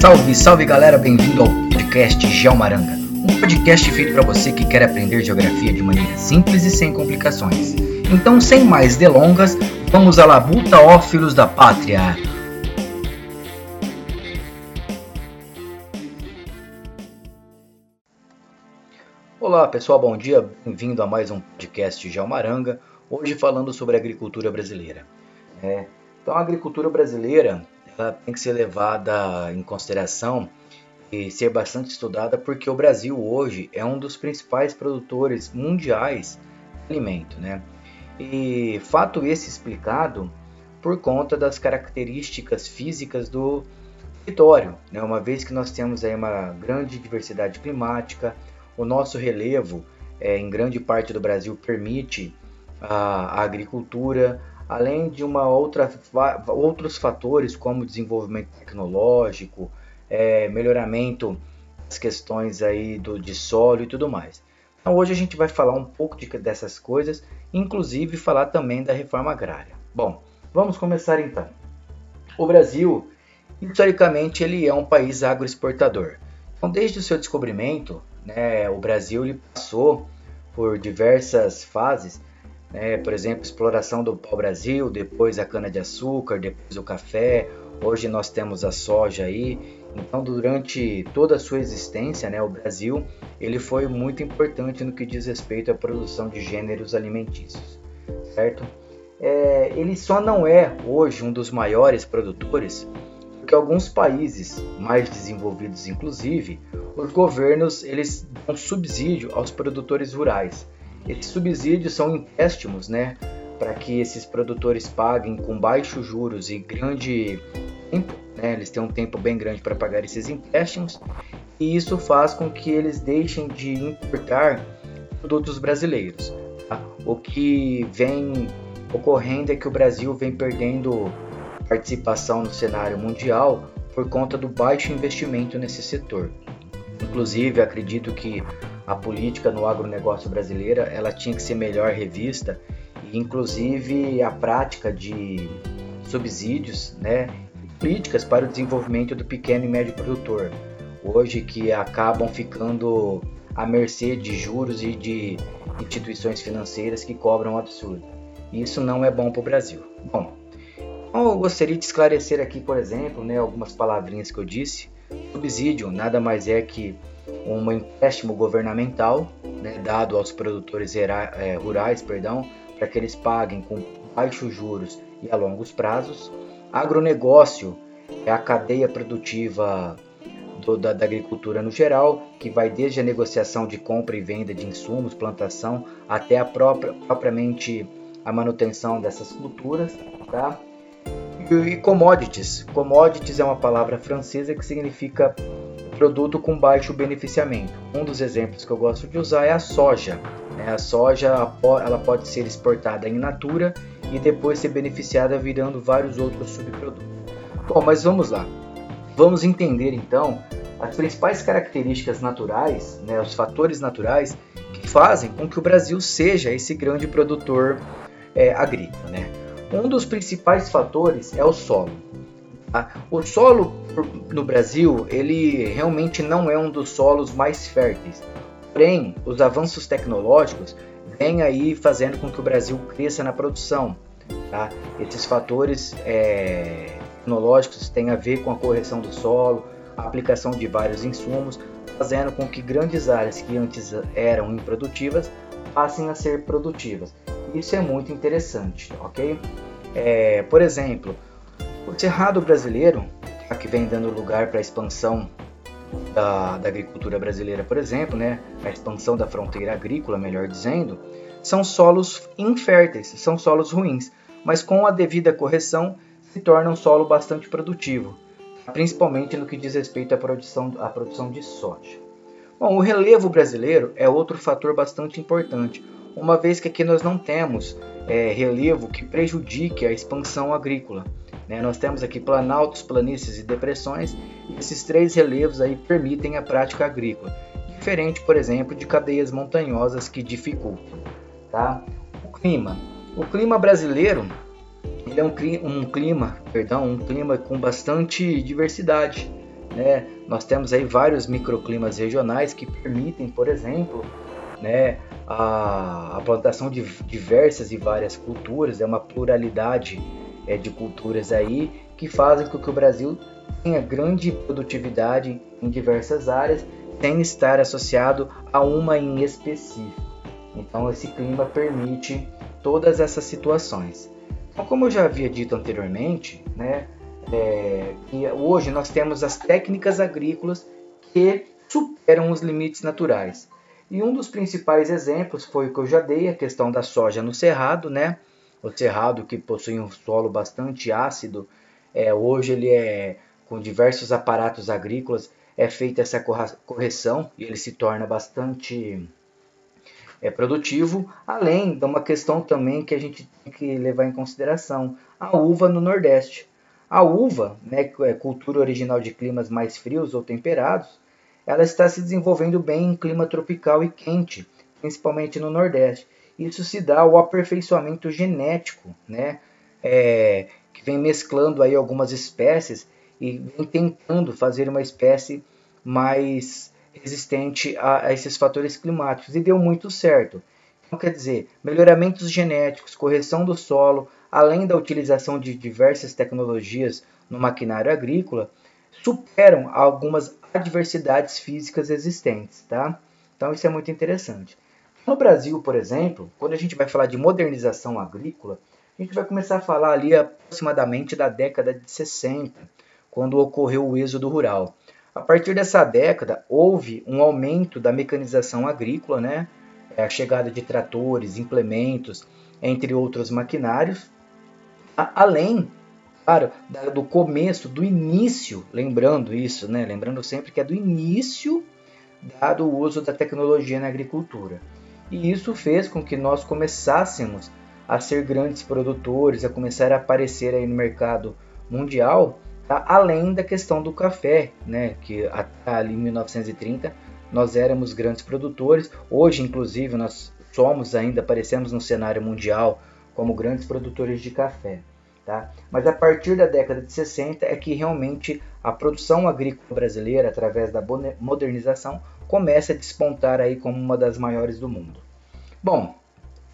Salve, salve galera, bem-vindo ao podcast Geomaranga, um podcast feito para você que quer aprender geografia de maneira simples e sem complicações. Então, sem mais delongas, vamos à labuta, ó filhos da pátria! Olá pessoal, bom dia, bem-vindo a mais um podcast Geomaranga, hoje falando sobre agricultura brasileira. É, então, a agricultura brasileira ela tem que ser levada em consideração e ser bastante estudada porque o Brasil hoje é um dos principais produtores mundiais de alimento, né? E fato esse explicado por conta das características físicas do território, né? Uma vez que nós temos aí uma grande diversidade climática, o nosso relevo é, em grande parte do Brasil permite a, a agricultura, além de uma outra, outros fatores como desenvolvimento tecnológico, é, melhoramento das questões aí do, de solo e tudo mais. Então hoje a gente vai falar um pouco de, dessas coisas, inclusive falar também da reforma agrária. Bom, vamos começar então. O Brasil, historicamente, ele é um país agroexportador. Então, desde o seu descobrimento, né, o Brasil ele passou por diversas fases né? por exemplo, exploração do pau-brasil, depois a cana-de-açúcar, depois o café, hoje nós temos a soja aí. Então, durante toda a sua existência, né, o Brasil ele foi muito importante no que diz respeito à produção de gêneros alimentícios, certo? É, ele só não é hoje um dos maiores produtores porque alguns países mais desenvolvidos, inclusive, os governos eles dão subsídio aos produtores rurais esses subsídios são empréstimos, né, para que esses produtores paguem com baixos juros e grande tempo, né, eles têm um tempo bem grande para pagar esses empréstimos, e isso faz com que eles deixem de importar produtos brasileiros. Tá? O que vem ocorrendo é que o Brasil vem perdendo participação no cenário mundial por conta do baixo investimento nesse setor. Inclusive, acredito que a política no agronegócio brasileira ela tinha que ser melhor revista e inclusive a prática de subsídios, né, políticas para o desenvolvimento do pequeno e médio produtor, hoje que acabam ficando à mercê de juros e de instituições financeiras que cobram um absurdo. Isso não é bom para o Brasil. Bom, eu gostaria de esclarecer aqui, por exemplo, né, algumas palavrinhas que eu disse. Subsídio nada mais é que um empréstimo governamental né, dado aos produtores é, rurais perdão, para que eles paguem com baixos juros e a longos prazos. Agronegócio é a cadeia produtiva do, da, da, agricultura no geral, que vai desde a negociação de compra e venda de insumos, plantação, até a própria, propriamente a manutenção dessas culturas. Tá? E, e commodities. Commodities é uma palavra francesa que significa produto com baixo beneficiamento. Um dos exemplos que eu gosto de usar é a soja. Né? A soja ela pode ser exportada em natura e depois ser beneficiada virando vários outros subprodutos. Bom, mas vamos lá. Vamos entender então as principais características naturais, né, os fatores naturais que fazem com que o Brasil seja esse grande produtor é, agrícola. Né? Um dos principais fatores é o solo. Tá? O solo no Brasil, ele realmente não é um dos solos mais férteis. Porém, os avanços tecnológicos vêm aí fazendo com que o Brasil cresça na produção. Tá? Esses fatores é, tecnológicos têm a ver com a correção do solo, a aplicação de vários insumos, fazendo com que grandes áreas que antes eram improdutivas passem a ser produtivas. Isso é muito interessante, ok? É, por exemplo, o cerrado brasileiro, que vem dando lugar para a expansão da, da, agricultura brasileira, por exemplo, né, a expansão da fronteira agrícola, melhor dizendo, são solos inférteis, são solos ruins, mas com a devida correção se torna um solo bastante produtivo, principalmente no que diz respeito à produção, à produção de soja. Bom, o relevo brasileiro é outro fator bastante importante, uma vez que aqui nós não temos é, relevo que prejudique a expansão agrícola. Né? Nós temos aqui planaltos, planícies e depressões, e esses três relevos aí permitem a prática agrícola, diferente, por exemplo, de cadeias montanhosas que dificultam. Tá? O clima. O clima brasileiro ele é um, um clima, perdão, um clima com bastante diversidade. né, nós temos aí vários microclimas regionais que permitem, por exemplo, né, a, a plantação de diversas e várias culturas, é uma pluralidade é, de culturas aí que fazem com que o Brasil tenha grande produtividade em diversas áreas, sem estar associado a uma em específico. Então, esse clima permite todas essas situações. Então, como eu já havia dito anteriormente, né, é, hoje nós temos as técnicas agrícolas que superam os limites naturais. E um dos principais exemplos foi o que eu já dei, a questão da soja no cerrado, né? O cerrado que possui um solo bastante ácido, é, hoje ele é com diversos aparatos agrícolas, é feita essa correção e ele se torna bastante é, produtivo, além de uma questão também que a gente tem que levar em consideração, a uva no Nordeste. A uva, né, é cultura original de climas mais frios ou temperados, ela está se desenvolvendo bem em clima tropical e quente, principalmente no Nordeste. Isso se dá ao aperfeiçoamento genético, né, é, que vem mesclando aí algumas espécies e vem tentando fazer uma espécie mais resistente a, a esses fatores climáticos e deu muito certo. Então, quer dizer, melhoramentos genéticos, correção do solo, além da utilização de diversas tecnologias no maquinário agrícola, superam algumas adversidades físicas existentes, tá? Então isso é muito interessante. No Brasil, por exemplo, quando a gente vai falar de modernização agrícola, a gente vai começar a falar ali aproximadamente da década de 60, quando ocorreu o êxodo rural. A partir dessa década, houve um aumento da mecanização agrícola, né? É, a chegada de tratores, implementos, entre outros maquinários, além, claro, do começo, do início, lembrando isso, né? Lembrando sempre que é do início dado o uso da tecnologia na agricultura. E isso fez com que nós começássemos a ser grandes produtores, a começar a aparecer aí no mercado mundial Tá? Além da questão do café, né? que até ali em 1930 nós éramos grandes produtores. Hoje, inclusive, nós somos ainda, aparecemos no cenário mundial como grandes produtores de café. Tá? Mas a partir da década de 60 é que realmente a produção agrícola brasileira, através da modernização, começa a despontar aí como uma das maiores do mundo. Bom,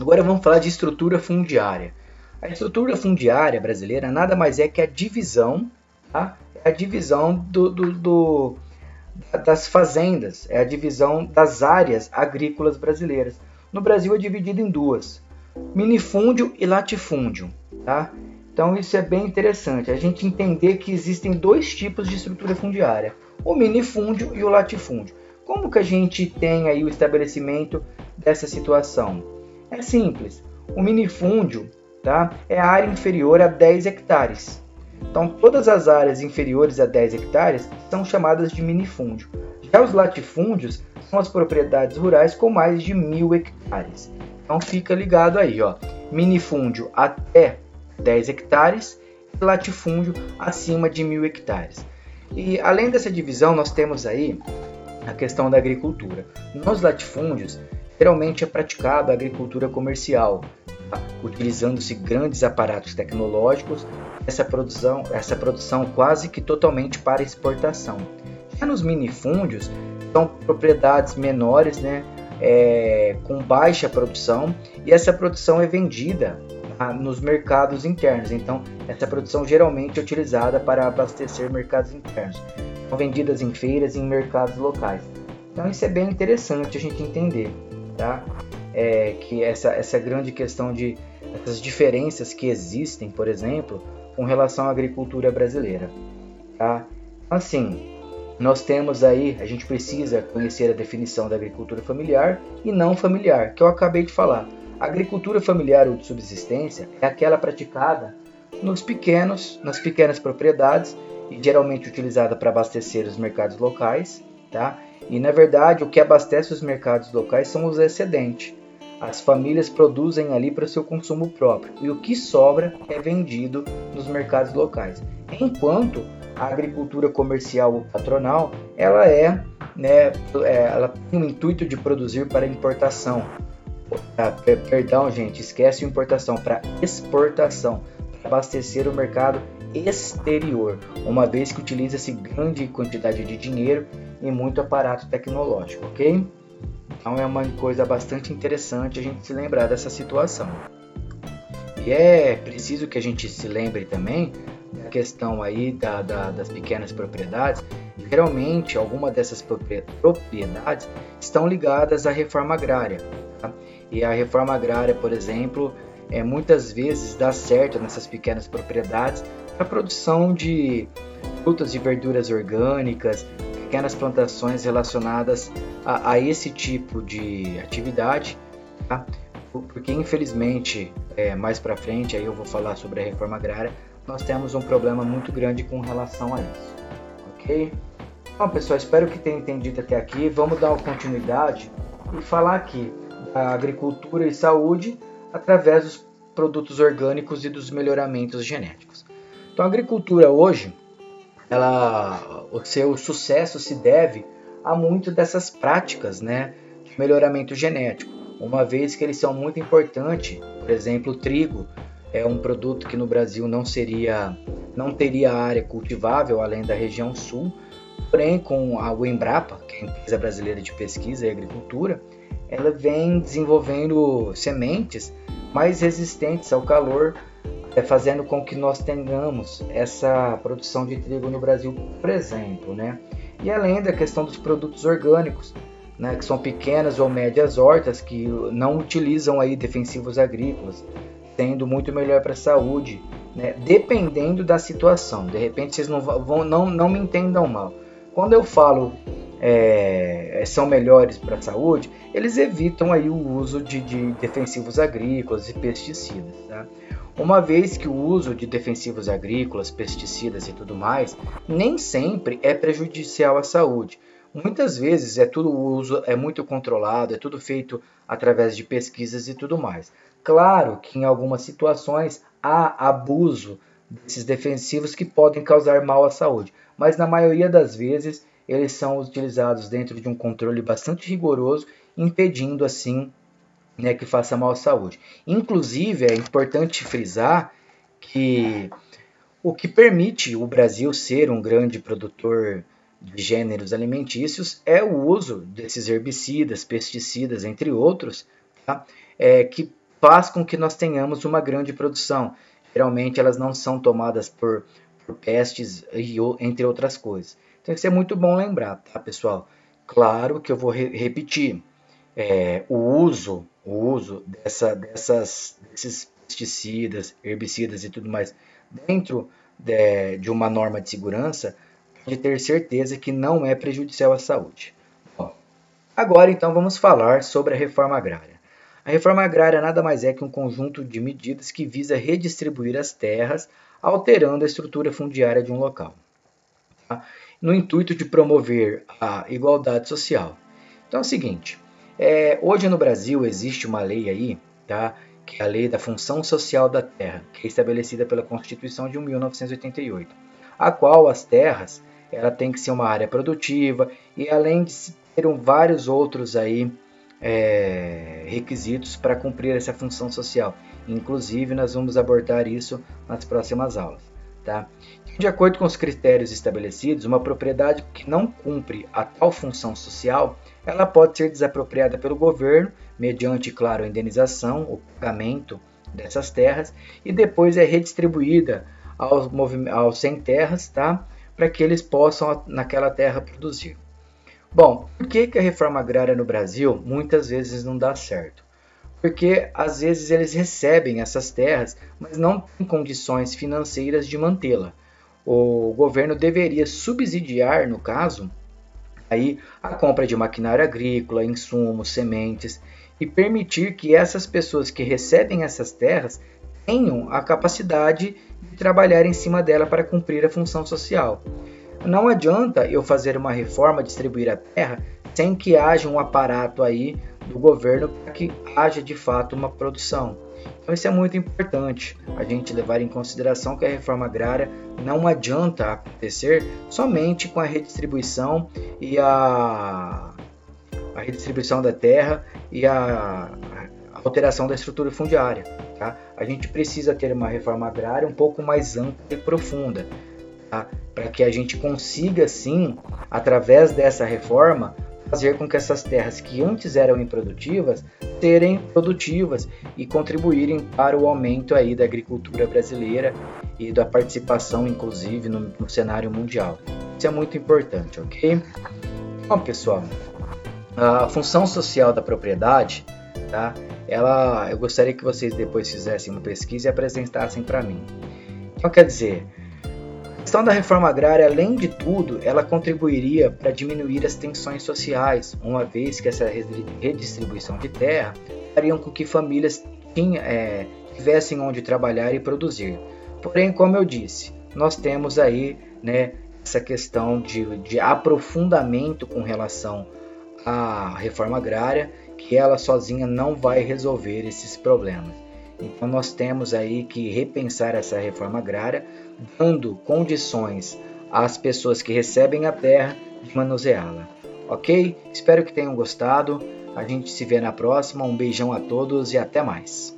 agora vamos falar de estrutura fundiária. A estrutura fundiária brasileira nada mais é que a divisão Tá? É a divisão do, do, do, das fazendas, é a divisão das áreas agrícolas brasileiras. No Brasil é dividido em duas: minifúndio e latifúndio. Tá? Então isso é bem interessante, a gente entender que existem dois tipos de estrutura fundiária, o minifúndio e o latifúndio. Como que a gente tem aí o estabelecimento dessa situação? É simples, o minifúndio tá, é a área inferior a 10 hectares. Então, todas as áreas inferiores a 10 hectares são chamadas de minifúndio. Já os latifúndios são as propriedades rurais com mais de mil hectares. Então, fica ligado aí, ó. Minifúndio até 10 hectares e latifúndio acima de mil hectares. E além dessa divisão, nós temos aí a questão da agricultura. Nos latifúndios, geralmente é praticada a agricultura comercial, utilizando-se grandes aparatos tecnológicos, essa produção, essa produção quase que totalmente para exportação. Já nos minifúndios, são propriedades menores, né, é, com baixa produção, e essa produção é vendida nos mercados internos. Então, essa produção geralmente é utilizada para abastecer mercados internos. São vendidas em feiras e em mercados locais. Então, isso é bem interessante a gente entender, tá? é, que essa, essa grande questão de essas diferenças que existem, por exemplo, com relação à agricultura brasileira. Tá? Assim, nós temos aí, a gente precisa conhecer a definição da agricultura familiar e não familiar, que eu acabei de falar. A agricultura familiar ou de subsistência é aquela praticada nos pequenos, nas pequenas propriedades e geralmente utilizada para abastecer os mercados locais, tá? E na verdade, o que abastece os mercados locais são os excedentes. As famílias produzem ali para seu consumo próprio e o que sobra é vendido nos mercados locais. Enquanto a agricultura comercial ou patronal, ela é, né, é, ela tem o intuito de produzir para importação. Ah, perdão, gente, esquece importação para exportação, para abastecer o mercado exterior, uma vez que utiliza-se grande quantidade de dinheiro e muito aparato tecnológico, ok? Então é uma coisa bastante interessante a gente se lembrar dessa situação. E é preciso que a gente se lembre também da questão aí da, da, das pequenas propriedades. Geralmente, alguma dessas propriedades estão ligadas à reforma agrária. Tá? E a reforma agrária, por exemplo, é, muitas vezes dá certo nessas pequenas propriedades a produção de frutas e verduras orgânicas, pequenas plantações relacionadas a, a esse tipo de atividade, tá? porque infelizmente é, mais para frente aí eu vou falar sobre a reforma agrária, nós temos um problema muito grande com relação a isso, ok? Bom pessoal, espero que tenham entendido até aqui. Vamos dar uma continuidade e falar aqui da agricultura e saúde através dos produtos orgânicos e dos melhoramentos genéticos. Então, a agricultura hoje, ela, o seu sucesso se deve a muito dessas práticas, né, de melhoramento genético, uma vez que eles são muito importantes. Por exemplo, o trigo é um produto que no Brasil não seria, não teria área cultivável além da região sul. Porém, com a Embrapa, que é a empresa brasileira de pesquisa e agricultura, ela vem desenvolvendo sementes mais resistentes ao calor, é, fazendo com que nós tenhamos essa produção de trigo no Brasil, por exemplo, né? E além da questão dos produtos orgânicos, né, que são pequenas ou médias hortas que não utilizam aí defensivos agrícolas, sendo muito melhor para a saúde, né, dependendo da situação. De repente vocês não vão, não, não me entendam mal. Quando eu falo é, são melhores para a saúde, eles evitam aí o uso de, de defensivos agrícolas e pesticidas. Tá? Uma vez que o uso de defensivos agrícolas, pesticidas e tudo mais, nem sempre é prejudicial à saúde. Muitas vezes é tudo uso é muito controlado, é tudo feito através de pesquisas e tudo mais. Claro que em algumas situações há abuso desses defensivos que podem causar mal à saúde, mas na maioria das vezes eles são utilizados dentro de um controle bastante rigoroso, impedindo assim né, que faça mal à saúde. Inclusive, é importante frisar que o que permite o Brasil ser um grande produtor de gêneros alimentícios é o uso desses herbicidas, pesticidas, entre outros, tá? é, que faz com que nós tenhamos uma grande produção. Geralmente elas não são tomadas por, por pestes, e, entre outras coisas. Então isso é muito bom lembrar, tá, pessoal? Claro que eu vou re repetir. É, o uso, o uso dessa, dessas, desses pesticidas, herbicidas e tudo mais dentro de, de uma norma de segurança pode ter certeza que não é prejudicial à saúde. Bom, agora então vamos falar sobre a reforma agrária. A reforma agrária nada mais é que um conjunto de medidas que visa redistribuir as terras, alterando a estrutura fundiária de um local. Tá? No intuito de promover a igualdade social. Então é o seguinte, é, hoje no Brasil existe uma lei aí, tá, que é a Lei da Função Social da Terra, que é estabelecida pela Constituição de 1988, a qual as terras ela tem que ser uma área produtiva e além de ter vários outros aí é, requisitos para cumprir essa função social. Inclusive, nós vamos abordar isso nas próximas aulas. Tá? De acordo com os critérios estabelecidos, uma propriedade que não cumpre a tal função social, ela pode ser desapropriada pelo governo, mediante, claro, a indenização, o pagamento dessas terras, e depois é redistribuída aos, aos sem terras, tá? para que eles possam, naquela terra, produzir. Bom, por que, que a reforma agrária no Brasil muitas vezes não dá certo? Porque às vezes eles recebem essas terras, mas não têm condições financeiras de mantê-la. O governo deveria subsidiar, no caso, aí a compra de maquinário agrícola, insumos, sementes e permitir que essas pessoas que recebem essas terras tenham a capacidade de trabalhar em cima dela para cumprir a função social. Não adianta eu fazer uma reforma, distribuir a terra sem que haja um aparato aí do governo para que haja de fato uma produção. Então isso é muito importante, a gente levar em consideração que a reforma agrária não adianta acontecer somente com a redistribuição e a, a redistribuição da terra e a, a alteração da estrutura fundiária. Tá? A gente precisa ter uma reforma agrária um pouco mais ampla e profunda, tá? para que a gente consiga, sim, através dessa reforma, fazer com que essas terras que antes eram improdutivas serem produtivas e contribuírem para o aumento aí da agricultura brasileira e da participação, inclusive, no, no cenário mundial. Isso é muito importante, ok? Bom, pessoal, a função social da propriedade, tá? Ela, eu gostaria que vocês depois fizessem uma pesquisa e apresentassem para mim. Então, quer dizer, questão da reforma agrária, além de tudo, ela contribuiria para diminuir as tensões sociais, uma vez que essa redistribuição de terra faria com que famílias tinha, é, tivessem onde trabalhar e produzir. Porém, como eu disse, nós temos aí né, essa questão de, de aprofundamento com relação à reforma agrária, que ela sozinha não vai resolver esses problemas. Então nós temos aí que repensar essa reforma agrária, dando condições às pessoas que recebem a terra de manuseá-la. Ok? Espero que tenham gostado. A gente se vê na próxima. Um beijão a todos e até mais.